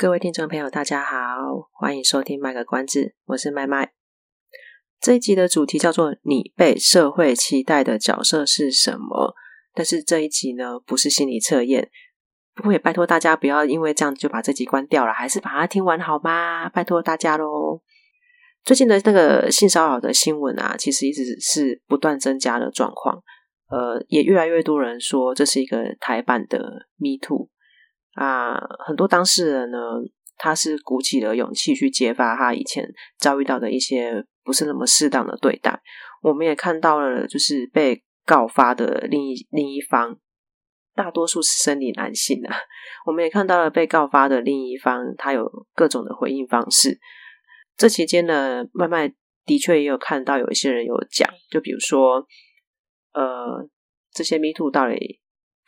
各位听众朋友，大家好，欢迎收听卖个关子，我是麦麦。这一集的主题叫做“你被社会期待的角色是什么？”但是这一集呢，不是心理测验，不过也拜托大家不要因为这样就把这集关掉了，还是把它听完好吗？拜托大家喽。最近的那个性骚扰的新闻啊，其实一直是不断增加的状况，呃，也越来越多人说这是一个台版的 Me Too。啊，很多当事人呢，他是鼓起了勇气去揭发他以前遭遇到的一些不是那么适当的对待。我们也看到了，就是被告发的另一另一方，大多数是生理男性啊。我们也看到了被告发的另一方，他有各种的回应方式。这期间呢，麦麦的确也有看到有一些人有讲，就比如说，呃，这些 Me Too 到底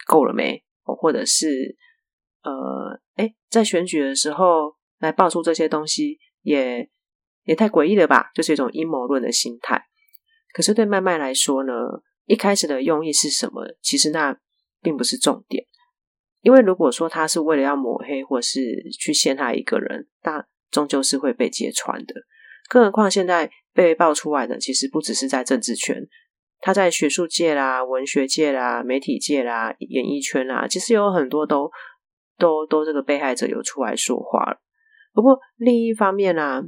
够了没？或者是。呃，诶，在选举的时候来爆出这些东西也，也也太诡异了吧？就是一种阴谋论的心态。可是对麦麦来说呢，一开始的用意是什么？其实那并不是重点。因为如果说他是为了要抹黑，或是去陷害一个人，那终究是会被揭穿的。更何况现在被爆出来的，其实不只是在政治圈，他在学术界啦、文学界啦、媒体界啦、演艺圈啦，其实有很多都。都都这个被害者有出来说话了，不过另一方面呢、啊，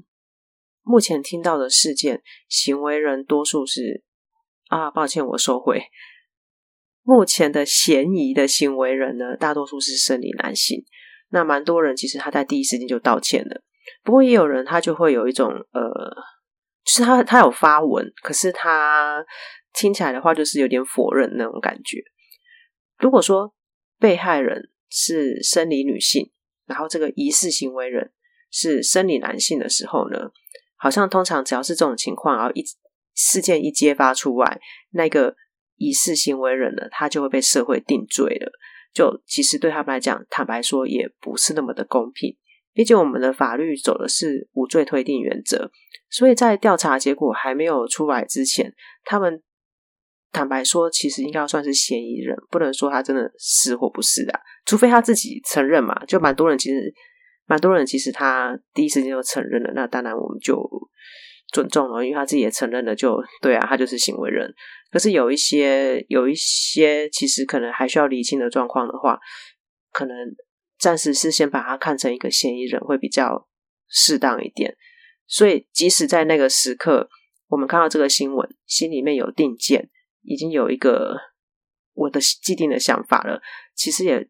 目前听到的事件，行为人多数是啊，抱歉，我收回。目前的嫌疑的行为人呢，大多数是生理男性。那蛮多人其实他在第一时间就道歉了，不过也有人他就会有一种呃，是他他有发文，可是他听起来的话就是有点否认那种感觉。如果说被害人，是生理女性，然后这个疑似行为人是生理男性的时候呢，好像通常只要是这种情况，然后一事件一揭发出来，那个疑似行为人呢，他就会被社会定罪了。就其实对他们来讲，坦白说也不是那么的公平。毕竟我们的法律走的是无罪推定原则，所以在调查结果还没有出来之前，他们。坦白说，其实应该要算是嫌疑人，不能说他真的是或不是的，除非他自己承认嘛。就蛮多人其实，蛮多人其实他第一时间就承认了，那当然我们就尊重了，因为他自己也承认了就，就对啊，他就是行为人。可是有一些有一些其实可能还需要厘清的状况的话，可能暂时是先把他看成一个嫌疑人会比较适当一点。所以即使在那个时刻，我们看到这个新闻，心里面有定见。已经有一个我的既定的想法了，其实也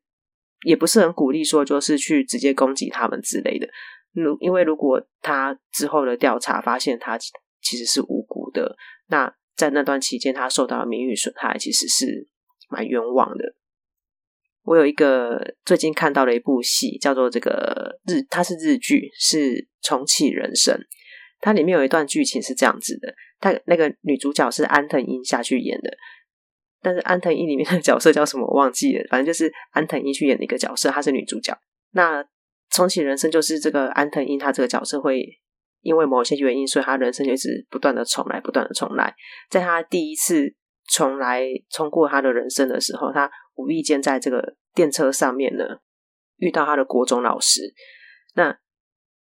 也不是很鼓励说，就是去直接攻击他们之类的。如因为如果他之后的调查发现他其实是无辜的，那在那段期间他受到的名誉损害其实是蛮冤枉的。我有一个最近看到的一部戏，叫做这个日，它是日剧，是《重启人生》。它里面有一段剧情是这样子的。它那个女主角是安藤樱下去演的，但是安藤樱里面的角色叫什么我忘记了，反正就是安藤樱去演的一个角色，她是女主角。那重启人生就是这个安藤樱，她这个角色会因为某些原因，所以她人生就一直不断的重来，不断的重来。在她第一次重来重过她的人生的时候，她无意间在这个电车上面呢遇到她的国中老师。那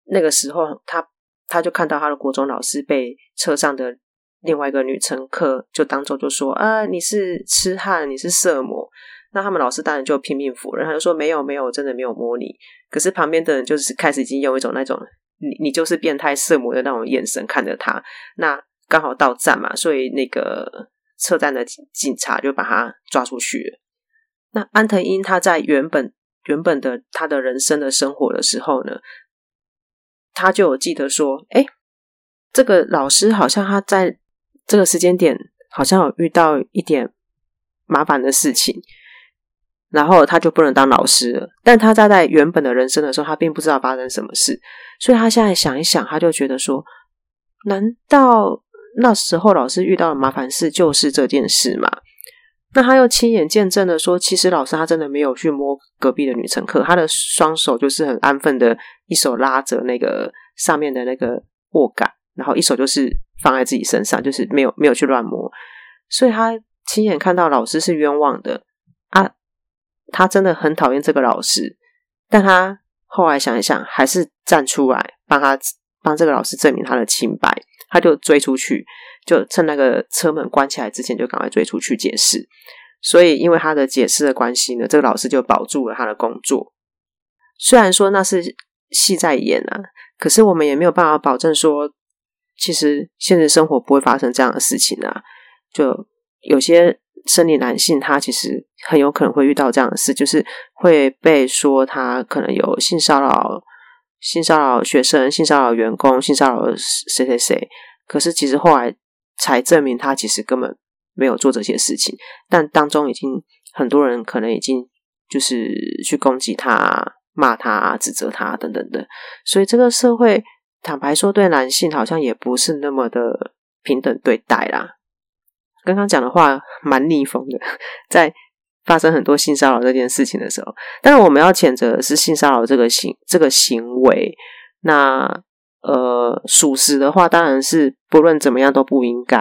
那个时候，她他就看到他的国中老师被车上的。另外一个女乘客就当众就说：“啊，你是痴汉，你是色魔。”那他们老师当然就拼命否认，他就说：“没有，没有，真的没有摸你。”可是旁边的人就是开始已经用一种那种“你你就是变态色魔”的那种眼神看着他。那刚好到站嘛，所以那个车站的警察就把他抓出去。那安藤英他在原本原本的他的人生的生活的时候呢，他就有记得说：“哎，这个老师好像他在。”这个时间点好像有遇到一点麻烦的事情，然后他就不能当老师了。但他在在原本的人生的时候，他并不知道发生什么事，所以他现在想一想，他就觉得说：难道那时候老师遇到的麻烦事就是这件事吗？那他又亲眼见证了说，其实老师他真的没有去摸隔壁的女乘客，他的双手就是很安分的，一手拉着那个上面的那个握杆，然后一手就是放在自己身上，就是没有没有去乱摸，所以他亲眼看到老师是冤枉的。啊，他真的很讨厌这个老师，但他后来想一想，还是站出来帮他帮这个老师证明他的清白，他就追出去。就趁那个车门关起来之前，就赶快追出去解释。所以，因为他的解释的关系呢，这个老师就保住了他的工作。虽然说那是戏在演啊，可是我们也没有办法保证说，其实现实生活不会发生这样的事情啊。就有些生理男性，他其实很有可能会遇到这样的事，就是会被说他可能有性骚扰、性骚扰学生、性骚扰员工、性骚扰谁谁谁。可是其实后来。才证明他其实根本没有做这些事情，但当中已经很多人可能已经就是去攻击他、骂他、指责他等等的，所以这个社会坦白说，对男性好像也不是那么的平等对待啦。刚刚讲的话蛮逆风的，在发生很多性骚扰这件事情的时候，但是我们要谴责的是性骚扰这个行这个行为，那。呃，属实的话，当然是不论怎么样都不应该。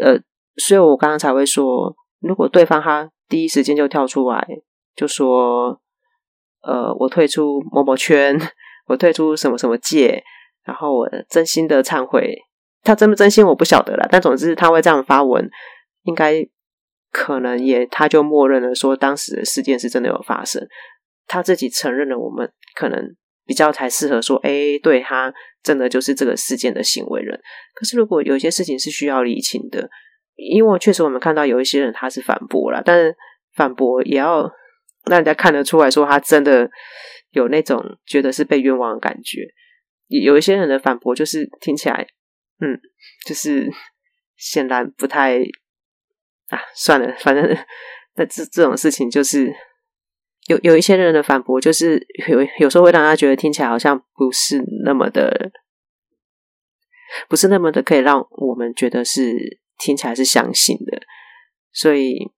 呃，所以我刚刚才会说，如果对方他第一时间就跳出来，就说，呃，我退出某某圈，我退出什么什么界，然后我真心的忏悔，他真不真心我不晓得了。但总之他会这样发文，应该可能也他就默认了说当时的事件是真的有发生，他自己承认了，我们可能。比较才适合说，哎，对，他真的就是这个事件的行为人。可是，如果有一些事情是需要理清的，因为确实我们看到有一些人他是反驳了，但是反驳也要让人家看得出来说他真的有那种觉得是被冤枉的感觉。有一些人的反驳就是听起来，嗯，就是显然不太啊，算了，反正那这这种事情就是。有有一些人的反驳，就是有有时候会让他觉得听起来好像不是那么的，不是那么的可以让我们觉得是听起来是相信的，所以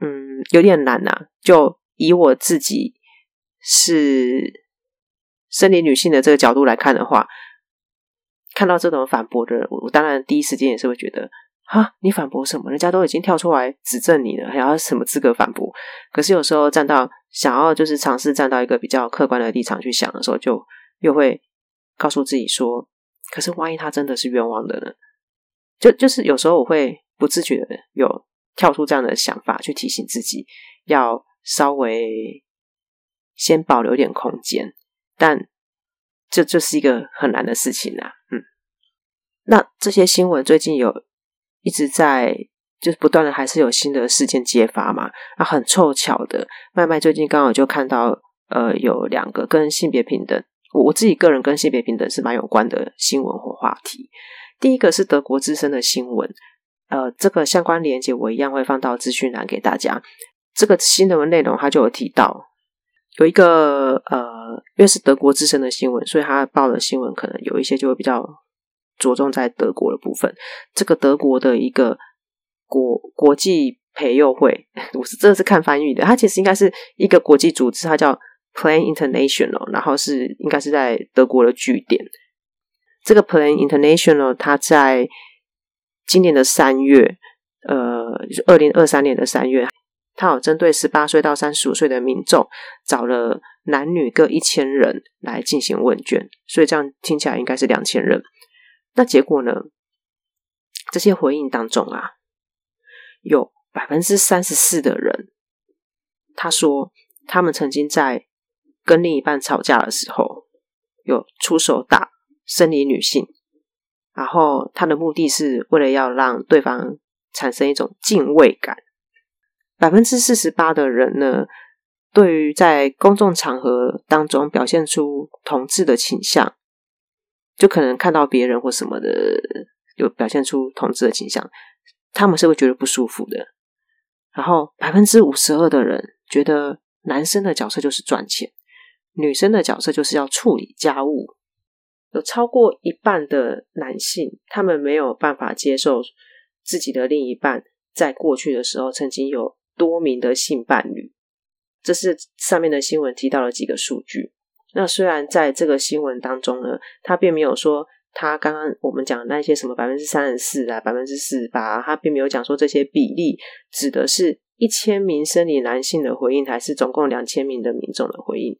嗯，有点难呐、就以我自己是生理女性的这个角度来看的话，看到这种反驳的人，我当然第一时间也是会觉得。哈，你反驳什么？人家都已经跳出来指证你了，还要什么资格反驳？可是有时候站到想要就是尝试站到一个比较客观的立场去想的时候，就又会告诉自己说：可是万一他真的是冤枉的呢？就就是有时候我会不自觉的有跳出这样的想法，去提醒自己要稍微先保留点空间，但这就是一个很难的事情啊。嗯，那这些新闻最近有。一直在就是不断的，还是有新的事件揭发嘛。那，很凑巧的，麦麦最近刚好就看到，呃，有两个跟性别平等，我我自己个人跟性别平等是蛮有关的新闻或话题。第一个是德国之声的新闻，呃，这个相关连接我一样会放到资讯栏给大家。这个新闻内容他就有提到，有一个呃，因为是德国之声的新闻，所以他报的新闻可能有一些就会比较。着重在德国的部分，这个德国的一个国国际培幼会，我是这是看翻译的，它其实应该是一个国际组织，它叫 Plan International，然后是应该是在德国的据点。这个 Plan International，它在今年的三月，呃，二零二三年的三月，它有针对十八岁到三十五岁的民众，找了男女各一千人来进行问卷，所以这样听起来应该是两千人。那结果呢？这些回应当中啊，有百分之三十四的人，他说他们曾经在跟另一半吵架的时候，有出手打生理女性，然后他的目的是为了要让对方产生一种敬畏感。百分之四十八的人呢，对于在公众场合当中表现出同志的倾向。就可能看到别人或什么的，有表现出同志的倾向，他们是会觉得不舒服的。然后百分之五十二的人觉得男生的角色就是赚钱，女生的角色就是要处理家务。有超过一半的男性，他们没有办法接受自己的另一半在过去的时候曾经有多名的性伴侣。这是上面的新闻提到了几个数据。那虽然在这个新闻当中呢，他并没有说他刚刚我们讲的那些什么百分之三十四啊、百分之四十八，他并没有讲说这些比例指的是一千名生理男性的回应，还是总共两千名的民众的回应，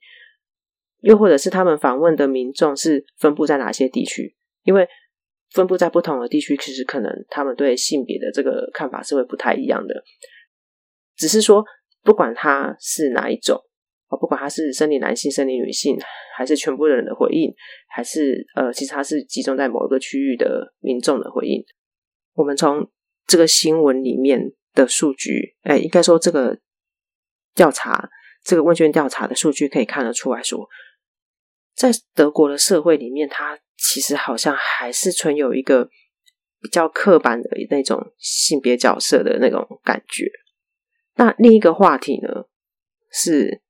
又或者是他们访问的民众是分布在哪些地区？因为分布在不同的地区，其实可能他们对性别的这个看法是会不太一样的。只是说，不管他是哪一种。哦，不管他是生理男性、生理女性，还是全部的人的回应，还是呃，其实他是集中在某一个区域的民众的回应。我们从这个新闻里面的数据，哎，应该说这个调查、这个问卷调查的数据可以看得出来说，在德国的社会里面，他其实好像还是存有一个比较刻板的那种性别角色的那种感觉。那另一个话题呢，是。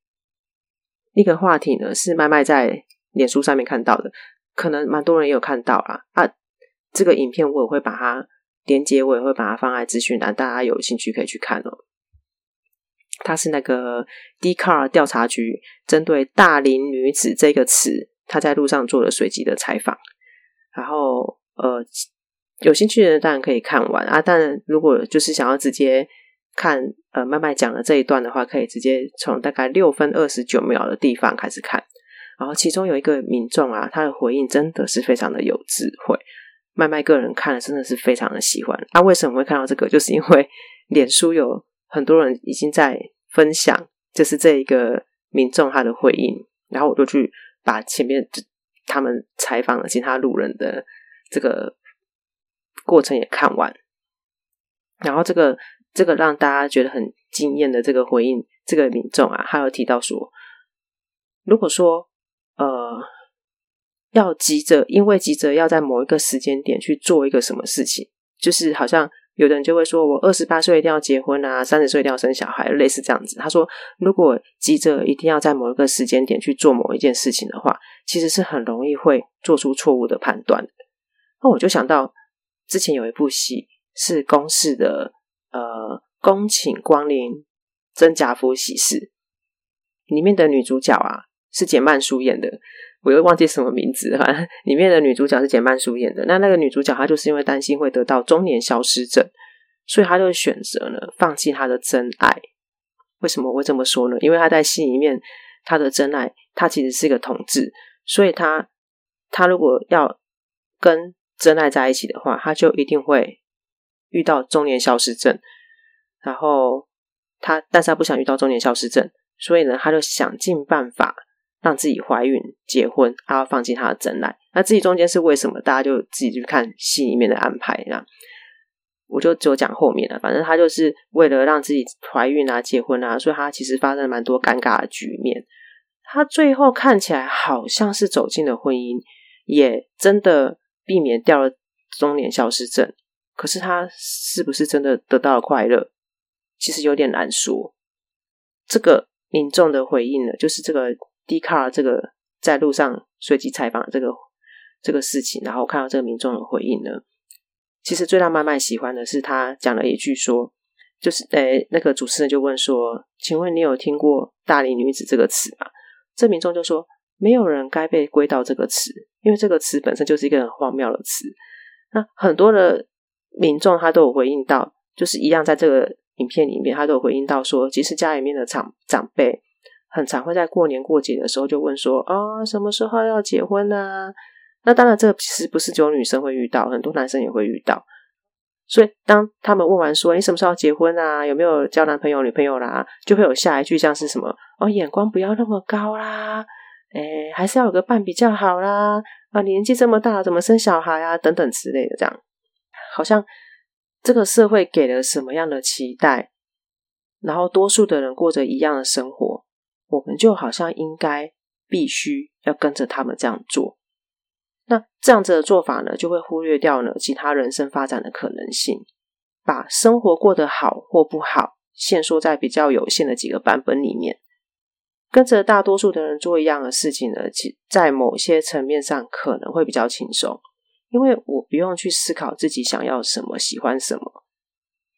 一个话题呢，是麦麦在脸书上面看到的，可能蛮多人也有看到啦。啊，这个影片我也会把它连接，我也会把它放在资讯栏，大家有兴趣可以去看哦。它是那个 DCAR 调查局针对“大龄女子”这个词，他在路上做了随机的采访。然后，呃，有兴趣的人当然可以看完啊，但如果就是想要直接。看，呃，麦麦讲的这一段的话，可以直接从大概六分二十九秒的地方开始看。然后其中有一个民众啊，他的回应真的是非常的有智慧。麦麦个人看了真的是非常的喜欢。那、为什么会看到这个？就是因为 脸书有很多人已经在分享，就是这一个民众他的回应。然后我就去把前面他们采访了其他路人的这个过程也看完。然后这个。这个让大家觉得很惊艳的这个回应，这个民众啊，他有提到说，如果说呃要急着，因为急着要在某一个时间点去做一个什么事情，就是好像有的人就会说，我二十八岁一定要结婚啊，三十岁一定要生小孩，类似这样子。他说，如果急着一定要在某一个时间点去做某一件事情的话，其实是很容易会做出错误的判断。那我就想到之前有一部戏是公式的。恭请光临真贾府喜事里面的女主角啊，是简曼书演的，我又忘记什么名字。反 正里面的女主角是简曼书演的。那那个女主角她就是因为担心会得到中年消失症，所以她就选择呢放弃她的真爱。为什么我会这么说呢？因为她在戏里面，她的真爱她其实是一个同志，所以她她如果要跟真爱在一起的话，她就一定会。遇到中年消失症，然后他，但是他不想遇到中年消失症，所以呢，他就想尽办法让自己怀孕、结婚，他要放弃他的真爱。那自己中间是为什么？大家就自己去看戏里面的安排。那我就只有讲后面了。反正他就是为了让自己怀孕啊、结婚啊，所以他其实发生了蛮多尴尬的局面。他最后看起来好像是走进了婚姻，也真的避免掉了中年消失症。可是他是不是真的得到了快乐？其实有点难说。这个民众的回应呢，就是这个 d c a r 这个在路上随机采访这个这个事情，然后看到这个民众的回应呢，其实最让麦麦喜欢的是他讲了一句说，就是诶，那个主持人就问说，请问你有听过“大龄女子”这个词吗？这民众就说，没有人该被归到这个词，因为这个词本身就是一个很荒谬的词。那很多的。民众他都有回应到，就是一样，在这个影片里面，他都有回应到说，其实家里面的长长辈很常会在过年过节的时候就问说，啊、哦，什么时候要结婚啊？那当然，这个其实不是只有女生会遇到，很多男生也会遇到。所以，当他们问完说，你什么时候要结婚啊？有没有交男朋友女朋友啦？就会有下一句像是什么，哦，眼光不要那么高啦，诶，还是要有个伴比较好啦。啊，年纪这么大，怎么生小孩啊？等等之类的，这样。好像这个社会给了什么样的期待，然后多数的人过着一样的生活，我们就好像应该必须要跟着他们这样做。那这样子的做法呢，就会忽略掉呢其他人生发展的可能性，把生活过得好或不好限缩在比较有限的几个版本里面，跟着大多数的人做一样的事情呢，其在某些层面上可能会比较轻松，因为我不用去思考自己想要什么、喜欢什么，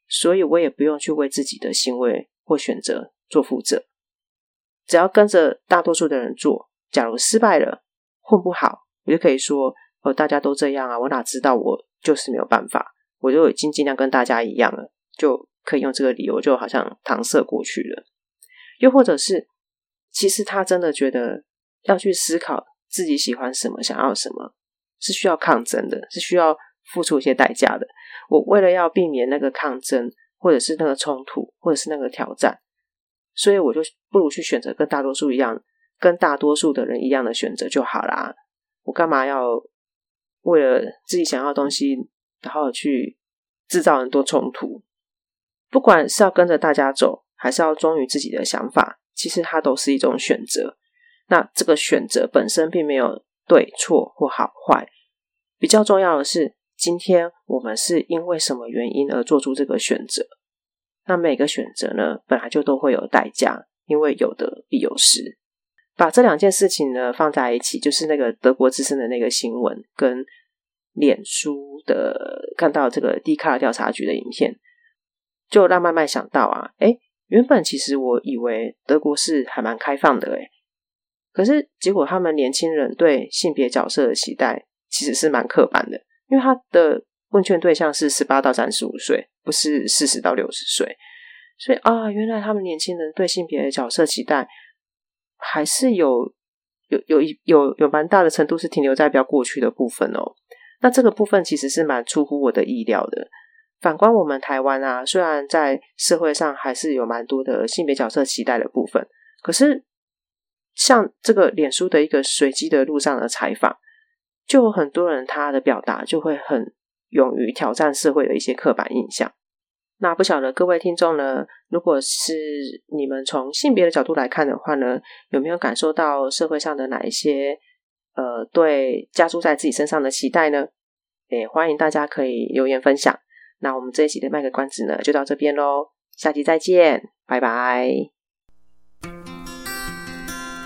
所以我也不用去为自己的行为或选择做负责。只要跟着大多数的人做，假如失败了、混不好，我就可以说：“哦，大家都这样啊，我哪知道我就是没有办法，我就已经尽量跟大家一样了。”就可以用这个理由，就好像搪塞过去了。又或者是，其实他真的觉得要去思考自己喜欢什么、想要什么，是需要抗争的，是需要付出一些代价的。我为了要避免那个抗争，或者是那个冲突，或者是那个挑战。所以我就不如去选择跟大多数一样，跟大多数的人一样的选择就好啦。我干嘛要为了自己想要的东西，然后去制造很多冲突？不管是要跟着大家走，还是要忠于自己的想法，其实它都是一种选择。那这个选择本身并没有对错或好坏，比较重要的是，今天我们是因为什么原因而做出这个选择。那每个选择呢，本来就都会有代价，因为有得必有失。把这两件事情呢放在一起，就是那个德国之声的那个新闻，跟脸书的看到这个 D 卡调查局的影片，就让慢慢想到啊，诶，原本其实我以为德国是还蛮开放的，诶，可是结果他们年轻人对性别角色的期待其实是蛮刻板的，因为他的。问卷对象是十八到三十五岁，不是四十到六十岁，所以啊，原来他们年轻人对性别的角色期待还是有有有一有有蛮大的程度是停留在比较过去的部分哦。那这个部分其实是蛮出乎我的意料的。反观我们台湾啊，虽然在社会上还是有蛮多的性别角色期待的部分，可是像这个脸书的一个随机的路上的采访，就有很多人他的表达就会很。勇于挑战社会的一些刻板印象。那不晓得各位听众呢，如果是你们从性别的角度来看的话呢，有没有感受到社会上的哪一些呃对加诸在自己身上的期待呢？也欢迎大家可以留言分享。那我们这一集的卖个关子呢，就到这边喽，下期再见，拜拜。